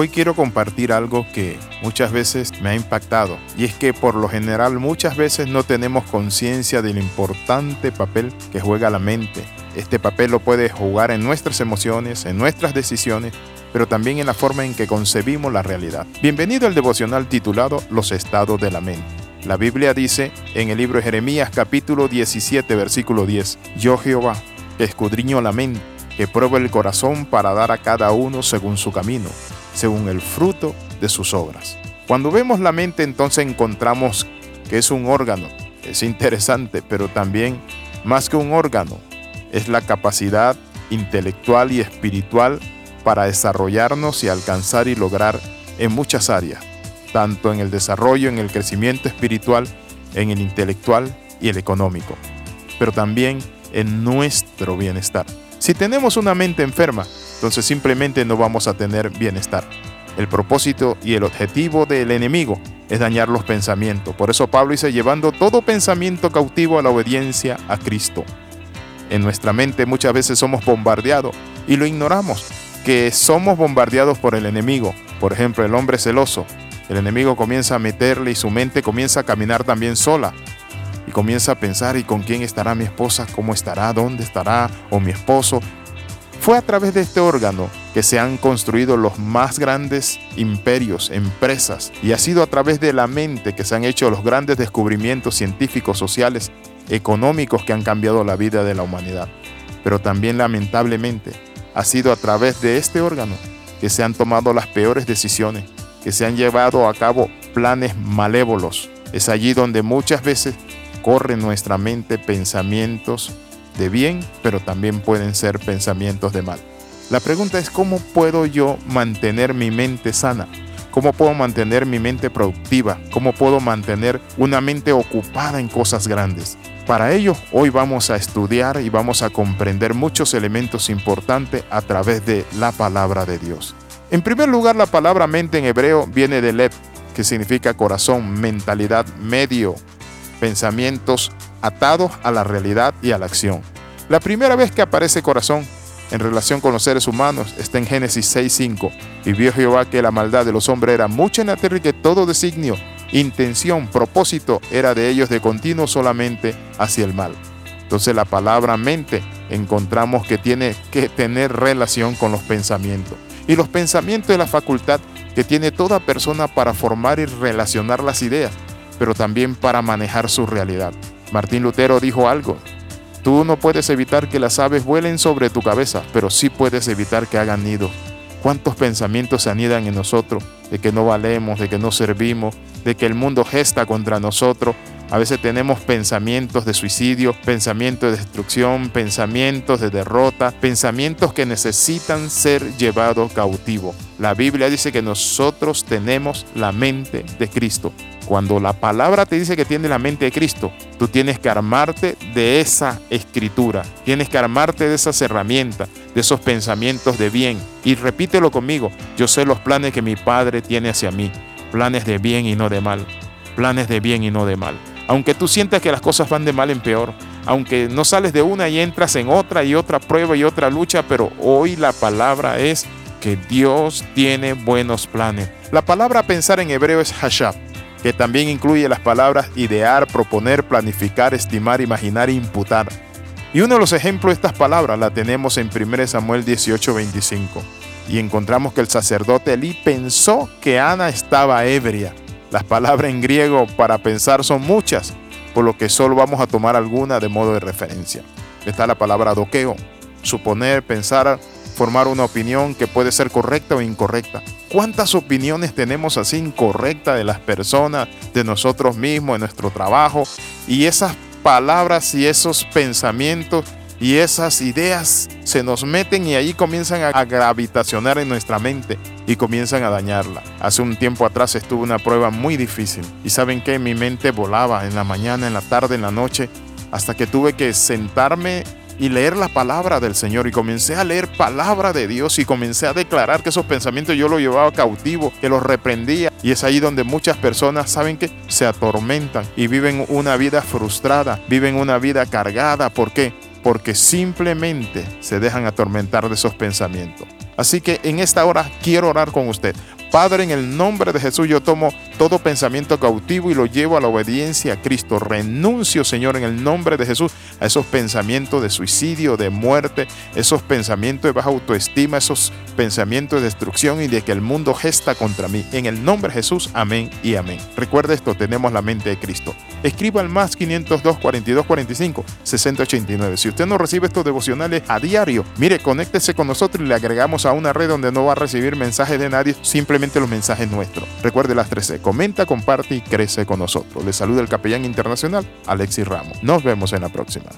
Hoy quiero compartir algo que muchas veces me ha impactado y es que por lo general muchas veces no tenemos conciencia del importante papel que juega la mente. Este papel lo puede jugar en nuestras emociones, en nuestras decisiones, pero también en la forma en que concebimos la realidad. Bienvenido al devocional titulado Los estados de la mente. La Biblia dice en el libro de Jeremías capítulo 17 versículo 10, Yo Jehová, escudriño la mente, que pruebo el corazón para dar a cada uno según su camino según el fruto de sus obras. Cuando vemos la mente entonces encontramos que es un órgano. Es interesante, pero también más que un órgano, es la capacidad intelectual y espiritual para desarrollarnos y alcanzar y lograr en muchas áreas, tanto en el desarrollo, en el crecimiento espiritual, en el intelectual y el económico, pero también en nuestro bienestar. Si tenemos una mente enferma, entonces simplemente no vamos a tener bienestar. El propósito y el objetivo del enemigo es dañar los pensamientos. Por eso Pablo dice, llevando todo pensamiento cautivo a la obediencia a Cristo. En nuestra mente muchas veces somos bombardeados y lo ignoramos, que somos bombardeados por el enemigo. Por ejemplo, el hombre celoso. El enemigo comienza a meterle y su mente comienza a caminar también sola. Comienza a pensar, ¿y con quién estará mi esposa? ¿Cómo estará? ¿Dónde estará? ¿O mi esposo? Fue a través de este órgano que se han construido los más grandes imperios, empresas, y ha sido a través de la mente que se han hecho los grandes descubrimientos científicos, sociales, económicos que han cambiado la vida de la humanidad. Pero también lamentablemente ha sido a través de este órgano que se han tomado las peores decisiones, que se han llevado a cabo planes malévolos. Es allí donde muchas veces corren nuestra mente pensamientos de bien, pero también pueden ser pensamientos de mal. La pregunta es cómo puedo yo mantener mi mente sana, cómo puedo mantener mi mente productiva, cómo puedo mantener una mente ocupada en cosas grandes. Para ello, hoy vamos a estudiar y vamos a comprender muchos elementos importantes a través de la palabra de Dios. En primer lugar, la palabra mente en hebreo viene de lev, que significa corazón, mentalidad, medio, pensamientos atados a la realidad y a la acción. La primera vez que aparece corazón en relación con los seres humanos está en Génesis 6.5. Y vio Jehová que la maldad de los hombres era mucha en la tierra y que todo designio, intención, propósito era de ellos de continuo solamente hacia el mal. Entonces la palabra mente encontramos que tiene que tener relación con los pensamientos. Y los pensamientos es la facultad que tiene toda persona para formar y relacionar las ideas, pero también para manejar su realidad. Martín Lutero dijo algo, tú no puedes evitar que las aves vuelen sobre tu cabeza, pero sí puedes evitar que hagan nido. ¿Cuántos pensamientos se anidan en nosotros de que no valemos, de que no servimos, de que el mundo gesta contra nosotros? A veces tenemos pensamientos de suicidio, pensamientos de destrucción, pensamientos de derrota, pensamientos que necesitan ser llevados cautivo. La Biblia dice que nosotros tenemos la mente de Cristo. Cuando la palabra te dice que tiene la mente de Cristo, tú tienes que armarte de esa escritura, tienes que armarte de esas herramientas, de esos pensamientos de bien. Y repítelo conmigo, yo sé los planes que mi Padre tiene hacia mí, planes de bien y no de mal, planes de bien y no de mal. Aunque tú sientas que las cosas van de mal en peor, aunque no sales de una y entras en otra y otra prueba y otra lucha, pero hoy la palabra es que Dios tiene buenos planes. La palabra pensar en hebreo es hashab que también incluye las palabras idear, proponer, planificar, estimar, imaginar e imputar. Y uno de los ejemplos de estas palabras la tenemos en 1 Samuel 18:25. Y encontramos que el sacerdote Elí pensó que Ana estaba ebria. Las palabras en griego para pensar son muchas, por lo que solo vamos a tomar alguna de modo de referencia. Está la palabra doqueo, suponer, pensar, formar una opinión que puede ser correcta o incorrecta. ¿Cuántas opiniones tenemos así incorrectas de las personas, de nosotros mismos, de nuestro trabajo? Y esas palabras y esos pensamientos y esas ideas se nos meten y ahí comienzan a gravitacionar en nuestra mente y comienzan a dañarla. Hace un tiempo atrás estuve una prueba muy difícil y saben que mi mente volaba en la mañana, en la tarde, en la noche, hasta que tuve que sentarme y leer la palabra del Señor y comencé a leer palabra de Dios y comencé a declarar que esos pensamientos yo los llevaba cautivo, que los reprendía y es ahí donde muchas personas saben que se atormentan y viven una vida frustrada, viven una vida cargada. ¿Por qué? Porque simplemente se dejan atormentar de esos pensamientos. Así que en esta hora quiero orar con usted. Padre, en el nombre de Jesús yo tomo todo pensamiento cautivo y lo llevo a la obediencia a Cristo. Renuncio, Señor, en el nombre de Jesús a esos pensamientos de suicidio, de muerte, esos pensamientos de baja autoestima, esos pensamientos de destrucción y de que el mundo gesta contra mí. En el nombre de Jesús, amén y amén. Recuerde esto, tenemos la mente de Cristo. Escriba al más 502 42 45 6089. Si usted no recibe estos devocionales a diario, mire, conéctese con nosotros y le agregamos a una red donde no va a recibir mensajes de nadie, simplemente los mensajes nuestros. Recuerde las 13. Comenta, comparte y crece con nosotros. Le saluda el capellán internacional Alexis Ramos. Nos vemos en la próxima.